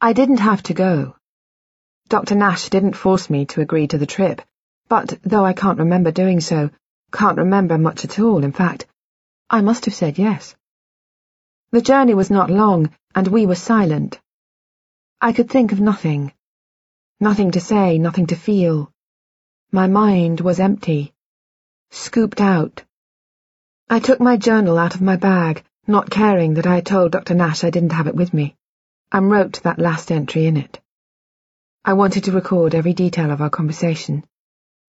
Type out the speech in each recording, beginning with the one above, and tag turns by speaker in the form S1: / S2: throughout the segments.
S1: I didn't have to go. Dr. Nash didn't force me to agree to the trip, but though I can't remember doing so, can't remember much at all, in fact, I must have said yes. The journey was not long, and we were silent. I could think of nothing. Nothing to say, nothing to feel. My mind was empty. Scooped out. I took my journal out of my bag, not caring that I had told Dr. Nash I didn't have it with me, and wrote that last entry in it. I wanted to record every detail of our conversation.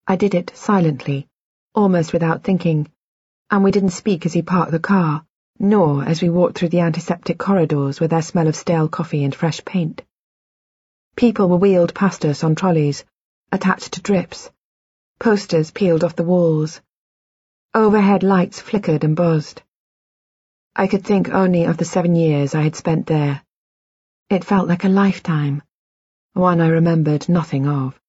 S1: I did it silently, almost without thinking, and we didn't speak as he parked the car, nor as we walked through the antiseptic corridors with their smell of stale coffee and fresh paint. People were wheeled past us on trolleys, attached to drips. Posters peeled off the walls. Overhead lights flickered and buzzed. I could think only of the seven years I had spent there. It felt like a lifetime, one I remembered nothing of.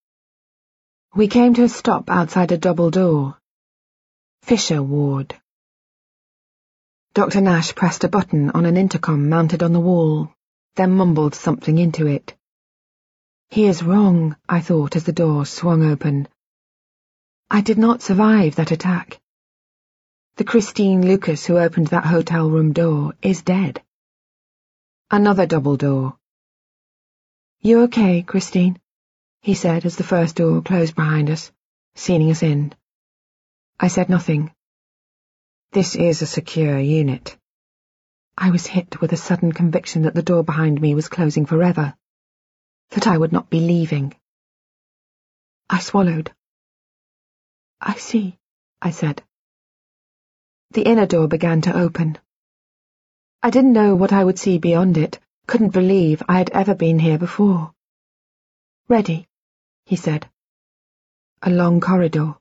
S1: We came to a stop outside a double door. Fisher Ward. Dr. Nash pressed a button on an intercom mounted on the wall, then mumbled something into it. He is wrong, I thought as the door swung open. I did not survive that attack. The Christine Lucas who opened that hotel room door is dead. Another double door. You okay, Christine? he said as the first door closed behind us, sealing us in. I said nothing. This is a secure unit. I was hit with a sudden conviction that the door behind me was closing forever that I would not be leaving. I swallowed. I see, I said. The inner door began to open. I didn't know what I would see beyond it, couldn't believe I had ever been here before. Ready, he said. A long corridor.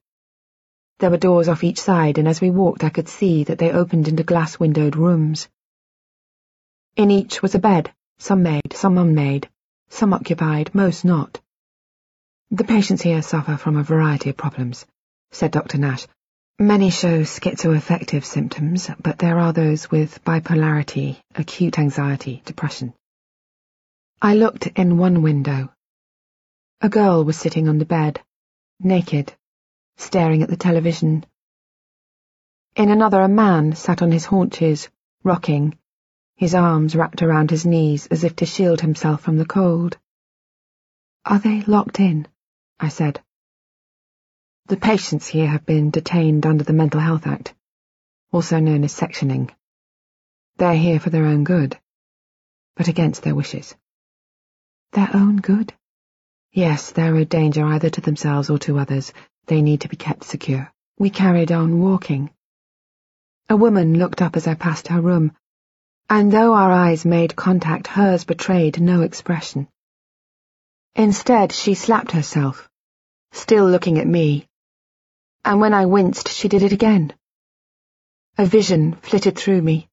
S1: There were doors off each side, and as we walked I could see that they opened into glass-windowed rooms. In each was a bed, some made, some unmade, some occupied, most not. The patients here suffer from a variety of problems, said Dr. Nash. Many show schizoaffective symptoms, but there are those with bipolarity, acute anxiety, depression. I looked in one window. A girl was sitting on the bed, naked, staring at the television. In another a man sat on his haunches, rocking, his arms wrapped around his knees as if to shield himself from the cold. Are they locked in? I said. The patients here have been detained under the Mental Health Act, also known as sectioning. They're here for their own good, but against their wishes. Their own good? Yes, they're a danger either to themselves or to others. They need to be kept secure. We carried on walking. A woman looked up as I passed her room, and though our eyes made contact, hers betrayed no expression. Instead, she slapped herself, still looking at me, and when I winced, she did it again. A vision flitted through me.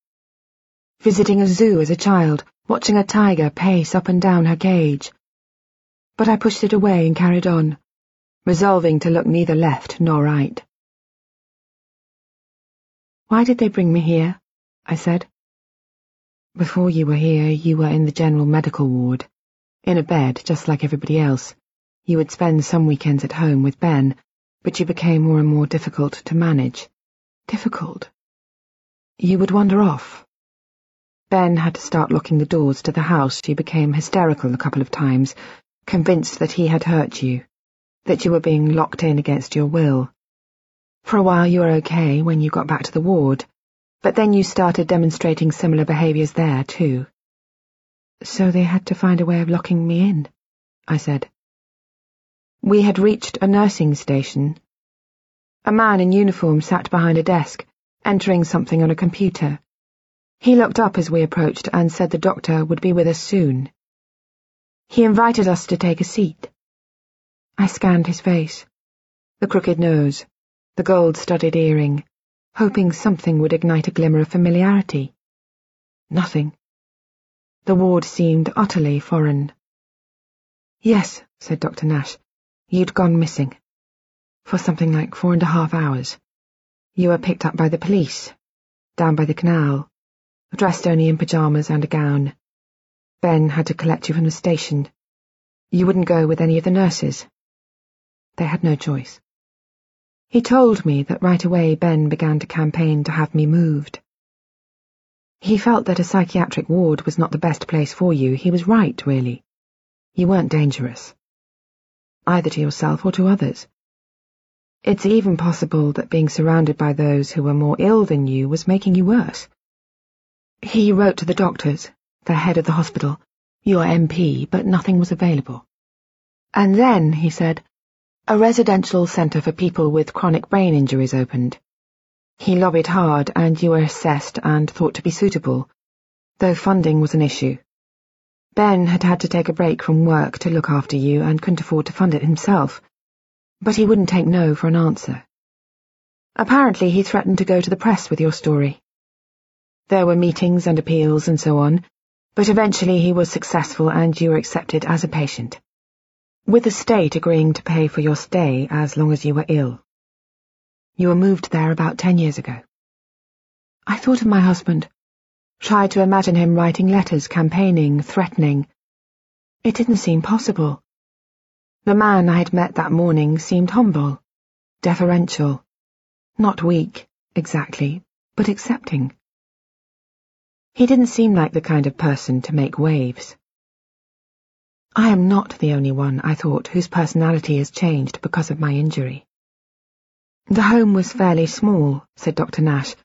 S1: Visiting a zoo as a child, watching a tiger pace up and down her cage. But I pushed it away and carried on, resolving to look neither left nor right. Why did they bring me here? I said. Before you were here, you were in the general medical ward. In a bed, just like everybody else. You would spend some weekends at home with Ben, but you became more and more difficult to manage. Difficult? You would wander off. Ben had to start locking the doors to the house. You became hysterical a couple of times, convinced that he had hurt you, that you were being locked in against your will. For a while you were okay when you got back to the ward, but then you started demonstrating similar behaviours there, too. So they had to find a way of locking me in, I said. We had reached a nursing station. A man in uniform sat behind a desk, entering something on a computer. He looked up as we approached and said the doctor would be with us soon. He invited us to take a seat. I scanned his face. The crooked nose, the gold-studded earring, hoping something would ignite a glimmer of familiarity. Nothing. The ward seemed utterly foreign. Yes, said Dr. Nash, you'd gone missing. For something like four and a half hours. You were picked up by the police, down by the canal, dressed only in pyjamas and a gown. Ben had to collect you from the station. You wouldn't go with any of the nurses. They had no choice. He told me that right away Ben began to campaign to have me moved. He felt that a psychiatric ward was not the best place for you. He was right, really. You weren't dangerous. Either to yourself or to others. It's even possible that being surrounded by those who were more ill than you was making you worse. He wrote to the doctors, the head of the hospital, your MP, but nothing was available. And then, he said, a residential centre for people with chronic brain injuries opened. He lobbied hard and you were assessed and thought to be suitable, though funding was an issue. Ben had had to take a break from work to look after you and couldn't afford to fund it himself, but he wouldn't take no for an answer. Apparently he threatened to go to the press with your story. There were meetings and appeals and so on, but eventually he was successful and you were accepted as a patient with the state agreeing to pay for your stay as long as you were ill. You were moved there about ten years ago. I thought of my husband, tried to imagine him writing letters, campaigning, threatening. It didn't seem possible. The man I had met that morning seemed humble, deferential, not weak, exactly, but accepting. He didn't seem like the kind of person to make waves. I am not the only one, I thought, whose personality has changed because of my injury. The home was fairly small, said Dr. Nash.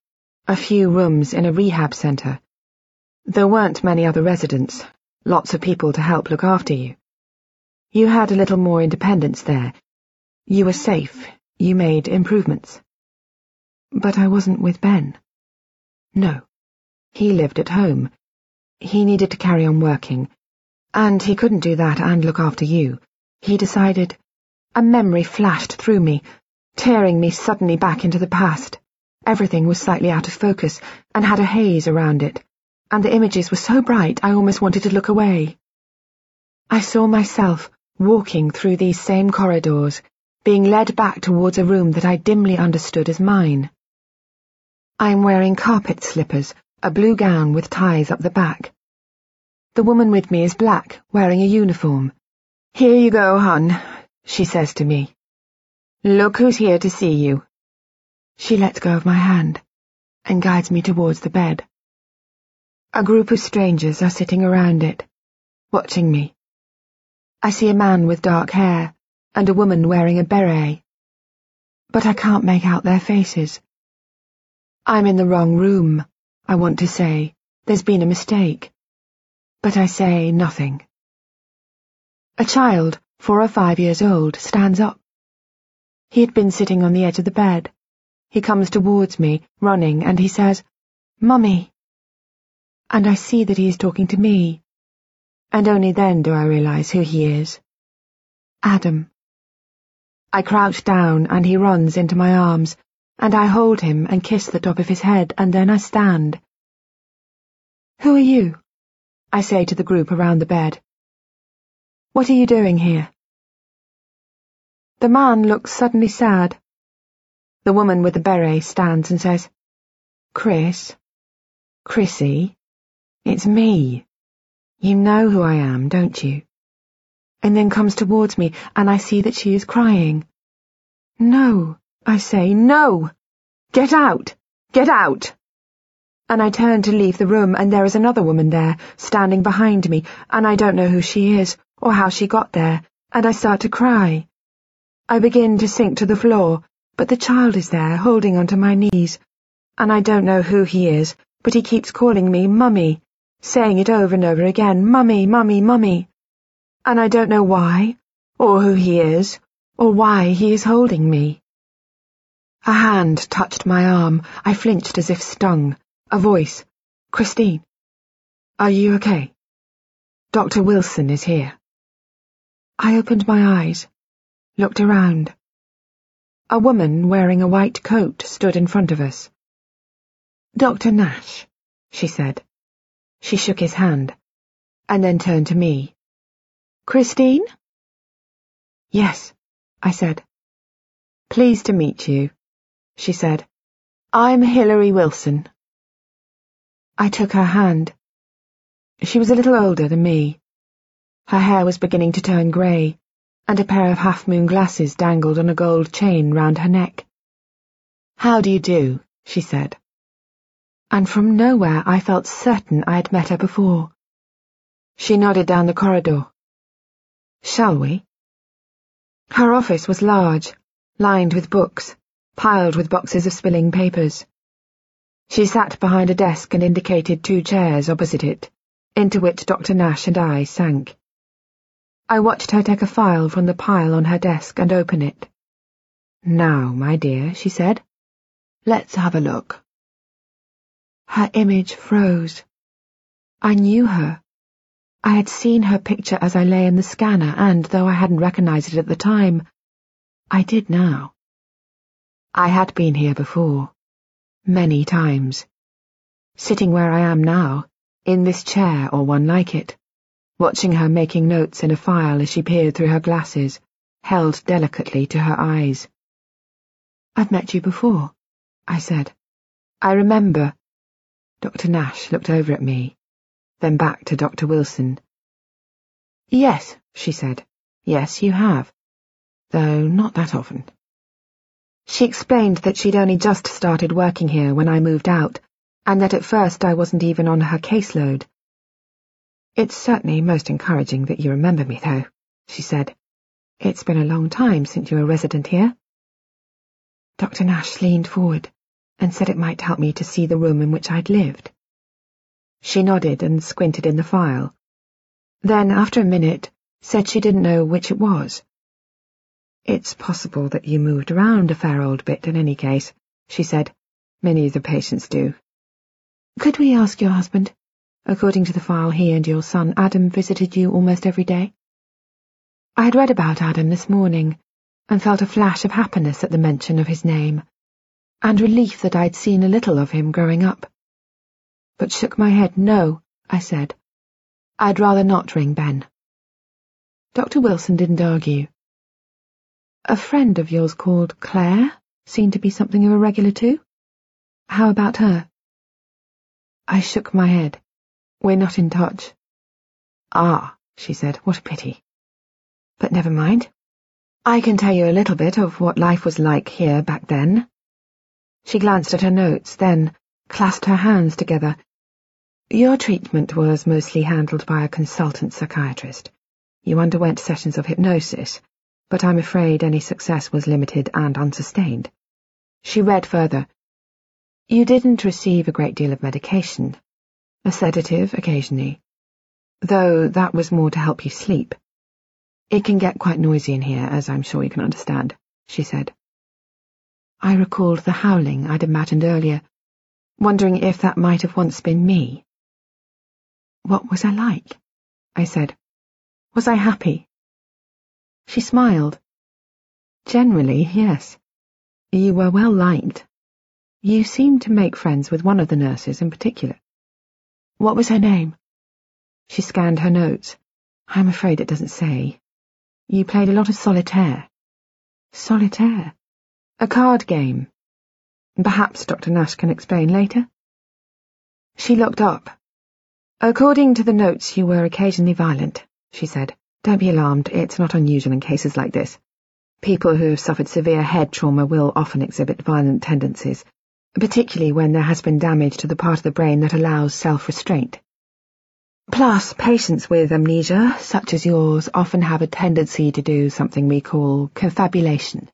S1: A few rooms in a rehab centre. There weren't many other residents, lots of people to help look after you. You had a little more independence there. You were safe, you made improvements. But I wasn't with Ben. No. He lived at home. He needed to carry on working and he couldn't do that and look after you. He decided. A memory flashed through me, tearing me suddenly back into the past. Everything was slightly out of focus and had a haze around it, and the images were so bright I almost wanted to look away. I saw myself walking through these same corridors, being led back towards a room that I dimly understood as mine. I am wearing carpet slippers, a blue gown with ties up the back. The woman with me is black, wearing a uniform. Here you go, hon, she says to me. Look who's here to see you. She lets go of my hand and guides me towards the bed. A group of strangers are sitting around it, watching me. I see a man with dark hair and a woman wearing a beret, but I can't make out their faces. I'm in the wrong room, I want to say. There's been a mistake but I say nothing. A child, four or five years old, stands up. He had been sitting on the edge of the bed. He comes towards me, running, and he says, Mummy. And I see that he is talking to me. And only then do I realize who he is. Adam. I crouch down and he runs into my arms, and I hold him and kiss the top of his head, and then I stand. Who are you? I say to the group around the bed. What are you doing here? The man looks suddenly sad. The woman with the beret stands and says, Chris, Chrissy, it's me. You know who I am, don't you? And then comes towards me, and I see that she is crying. No, I say, no! Get out! Get out! and I turn to leave the room, and there is another woman there, standing behind me, and I don't know who she is, or how she got there, and I start to cry. I begin to sink to the floor, but the child is there, holding onto my knees, and I don't know who he is, but he keeps calling me Mummy, saying it over and over again, Mummy, Mummy, Mummy. And I don't know why, or who he is, or why he is holding me. A hand touched my arm. I flinched as if stung. A voice. Christine. Are you okay? Dr. Wilson is here. I opened my eyes, looked around. A woman wearing a white coat stood in front of us. Dr. Nash, she said. She shook his hand, and then turned to me. Christine? Yes, I said. Pleased to meet you, she said. I'm Hilary Wilson. I took her hand. She was a little older than me. Her hair was beginning to turn grey, and a pair of half-moon glasses dangled on a gold chain round her neck. How do you do, she said. And from nowhere I felt certain I had met her before. She nodded down the corridor. Shall we? Her office was large, lined with books, piled with boxes of spilling papers. She sat behind a desk and indicated two chairs opposite it, into which Dr. Nash and I sank. I watched her take a file from the pile on her desk and open it. Now, my dear, she said, let's have a look. Her image froze. I knew her. I had seen her picture as I lay in the scanner, and though I hadn't recognized it at the time, I did now. I had been here before. Many times. Sitting where I am now, in this chair or one like it, watching her making notes in a file as she peered through her glasses, held delicately to her eyes. I've met you before, I said. I remember. Dr. Nash looked over at me then back to Dr. Wilson. Yes, she said. Yes, you have. Though not that often. She explained that she'd only just started working here when I moved out, and that at first I wasn't even on her caseload. It's certainly most encouraging that you remember me, though, she said. It's been a long time since you were resident here. Dr. Nash leaned forward and said it might help me to see the room in which I'd lived. She nodded and squinted in the file. Then, after a minute, said she didn't know which it was. It's possible that you moved around a fair old bit in any case, she said. Many of the patients do. Could we ask your husband? According to the file, he and your son Adam visited you almost every day. I had read about Adam this morning and felt a flash of happiness at the mention of his name, and relief that I'd seen a little of him growing up but shook my head. No, I said. I'd rather not ring Ben. Dr. Wilson didn't argue. A friend of yours called Claire seemed to be something of a regular too. How about her? I shook my head. We're not in touch. Ah, she said, what a pity. But never mind. I can tell you a little bit of what life was like here back then. She glanced at her notes, then clasped her hands together your treatment was mostly handled by a consultant psychiatrist. You underwent sessions of hypnosis, but I'm afraid any success was limited and unsustained. She read further. You didn't receive a great deal of medication. A sedative occasionally. Though that was more to help you sleep. It can get quite noisy in here, as I'm sure you can understand, she said. I recalled the howling I'd imagined earlier, wondering if that might have once been me. What was I like? I said. Was I happy? She smiled. Generally, yes. You were well liked. You seemed to make friends with one of the nurses in particular. What was her name? She scanned her notes. I'm afraid it doesn't say. You played a lot of solitaire. Solitaire? A card game. Perhaps Dr. Nash can explain later. She looked up, According to the notes, you were occasionally violent, she said. Don't be alarmed, it's not unusual in cases like this. People who have suffered severe head trauma will often exhibit violent tendencies, particularly when there has been damage to the part of the brain that allows self-restraint. Plus, patients with amnesia, such as yours, often have a tendency to do something we call confabulation.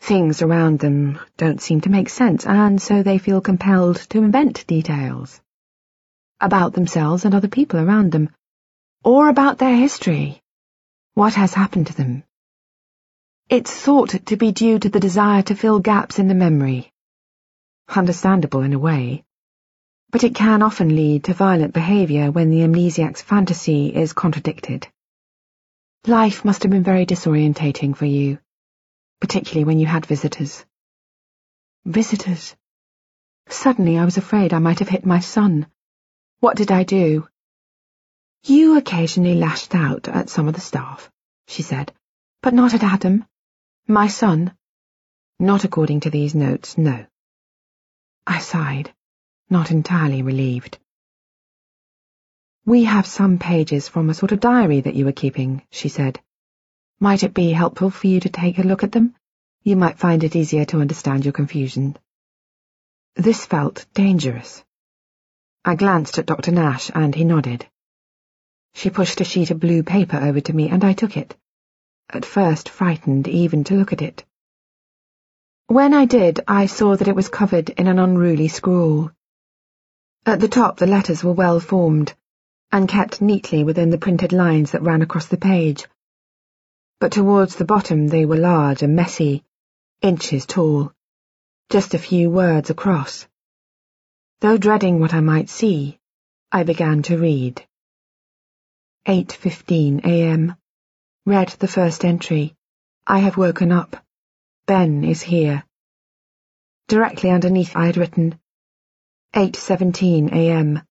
S1: Things around them don't seem to make sense, and so they feel compelled to invent details about themselves and other people around them, or about their history, what has happened to them. It's thought to be due to the desire to fill gaps in the memory. Understandable in a way, but it can often lead to violent behaviour when the amnesiac's fantasy is contradicted. Life must have been very disorientating for you, particularly when you had visitors. Visitors. Suddenly I was afraid I might have hit my son. What did I do? You occasionally lashed out at some of the staff, she said, but not at Adam. My son. Not according to these notes, no. I sighed, not entirely relieved. We have some pages from a sort of diary that you were keeping, she said. Might it be helpful for you to take a look at them? You might find it easier to understand your confusion. This felt dangerous. I glanced at Dr. Nash, and he nodded. She pushed a sheet of blue paper over to me, and I took it, at first frightened even to look at it. When I did, I saw that it was covered in an unruly scrawl. At the top the letters were well formed, and kept neatly within the printed lines that ran across the page. But towards the bottom they were large and messy, inches tall, just a few words across. Though dreading what I might see, I began to read. 8.15 a.m. Read the first entry. I have woken up. Ben is here. Directly underneath I had written 8.17 a.m.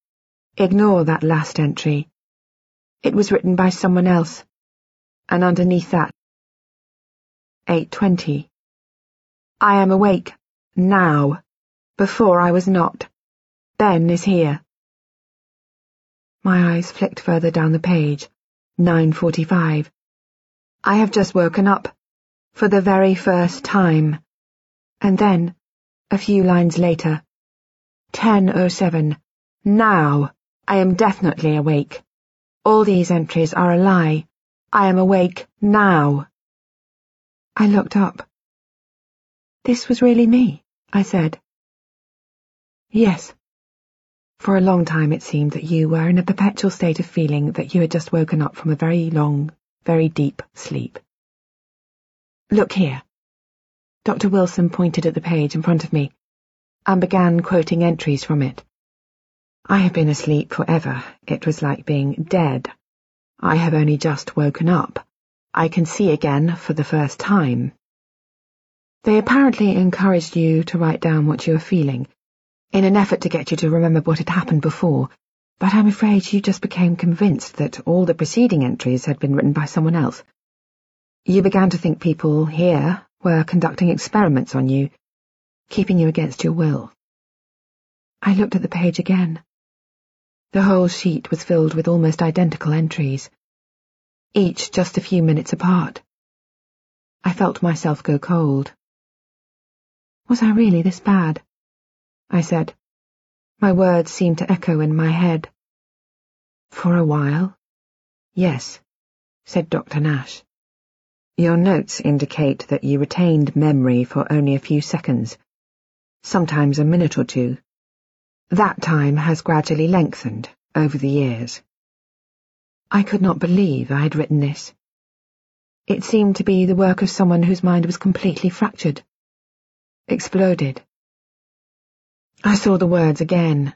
S1: Ignore that last entry. It was written by someone else. And underneath that, 8.20. I am awake. Now. Before I was not. Ben is here. My eyes flicked further down the page. 9.45. I have just woken up. For the very first time. And then, a few lines later, 10.07. Now. I am definitely awake. All these entries are a lie. I am awake now. I looked up. This was really me, I said. Yes. For a long time it seemed that you were in a perpetual state of feeling that you had just woken up from a very long, very deep sleep. Look here. Dr. Wilson pointed at the page in front of me and began quoting entries from it. I have been asleep forever. It was like being dead. I have only just woken up. I can see again for the first time. They apparently encouraged you to write down what you were feeling, in an effort to get you to remember what had happened before, but I'm afraid you just became convinced that all the preceding entries had been written by someone else. You began to think people here were conducting experiments on you, keeping you against your will. I looked at the page again. The whole sheet was filled with almost identical entries, each just a few minutes apart. I felt myself go cold. Was I really this bad? I said. My words seemed to echo in my head. For a while? Yes, said Dr. Nash. Your notes indicate that you retained memory for only a few seconds, sometimes a minute or two. That time has gradually lengthened over the years. I could not believe I had written this. It seemed to be the work of someone whose mind was completely fractured. Exploded. I saw the words again.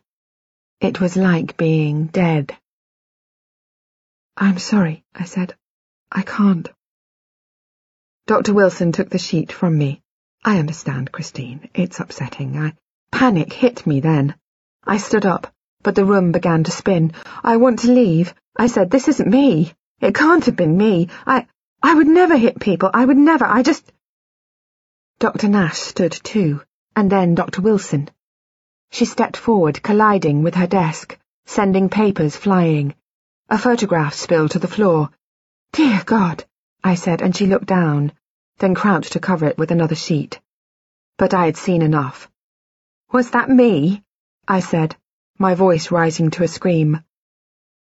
S1: It was like being dead. I'm sorry, I said. I can't. Dr. Wilson took the sheet from me. I understand, Christine. It's upsetting. I... Panic hit me then. I stood up, but the room began to spin. I want to leave. I said, this isn't me. It can't have been me. I... I would never hit people. I would never. I just... Dr. Nash stood too, and then Dr. Wilson. She stepped forward, colliding with her desk, sending papers flying. A photograph spilled to the floor. Dear God, I said, and she looked down, then crouched to cover it with another sheet. But I had seen enough. Was that me? I said, my voice rising to a scream.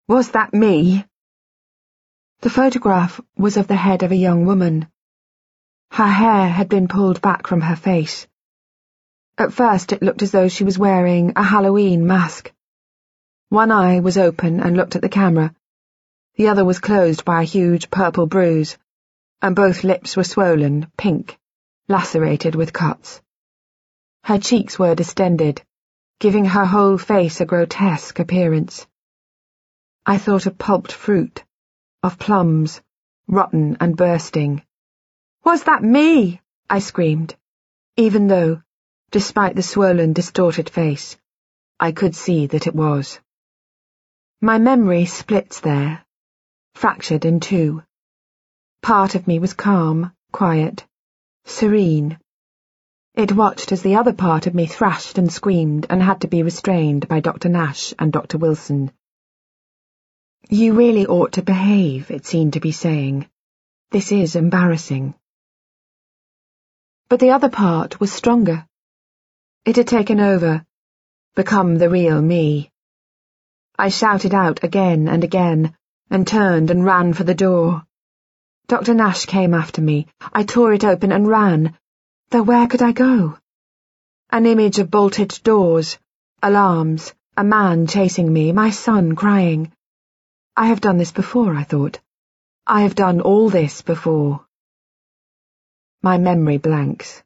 S1: Was that me? The photograph was of the head of a young woman. Her hair had been pulled back from her face. At first it looked as though she was wearing a Halloween mask. One eye was open and looked at the camera. The other was closed by a huge purple bruise, and both lips were swollen, pink, lacerated with cuts. Her cheeks were distended, giving her whole face a grotesque appearance. I thought of pulped fruit, of plums, rotten and bursting. Was that me? I screamed, even though, despite the swollen, distorted face, I could see that it was. My memory splits there, fractured in two. Part of me was calm, quiet, serene, it watched as the other part of me thrashed and screamed and had to be restrained by Dr. Nash and Dr. Wilson. You really ought to behave, it seemed to be saying. This is embarrassing. But the other part was stronger. It had taken over, become the real me. I shouted out again and again, and turned and ran for the door. Dr. Nash came after me. I tore it open and ran. Though where could I go? An image of bolted doors, alarms, a man chasing me, my son crying. I have done this before, I thought. I have done all this before. My memory blanks.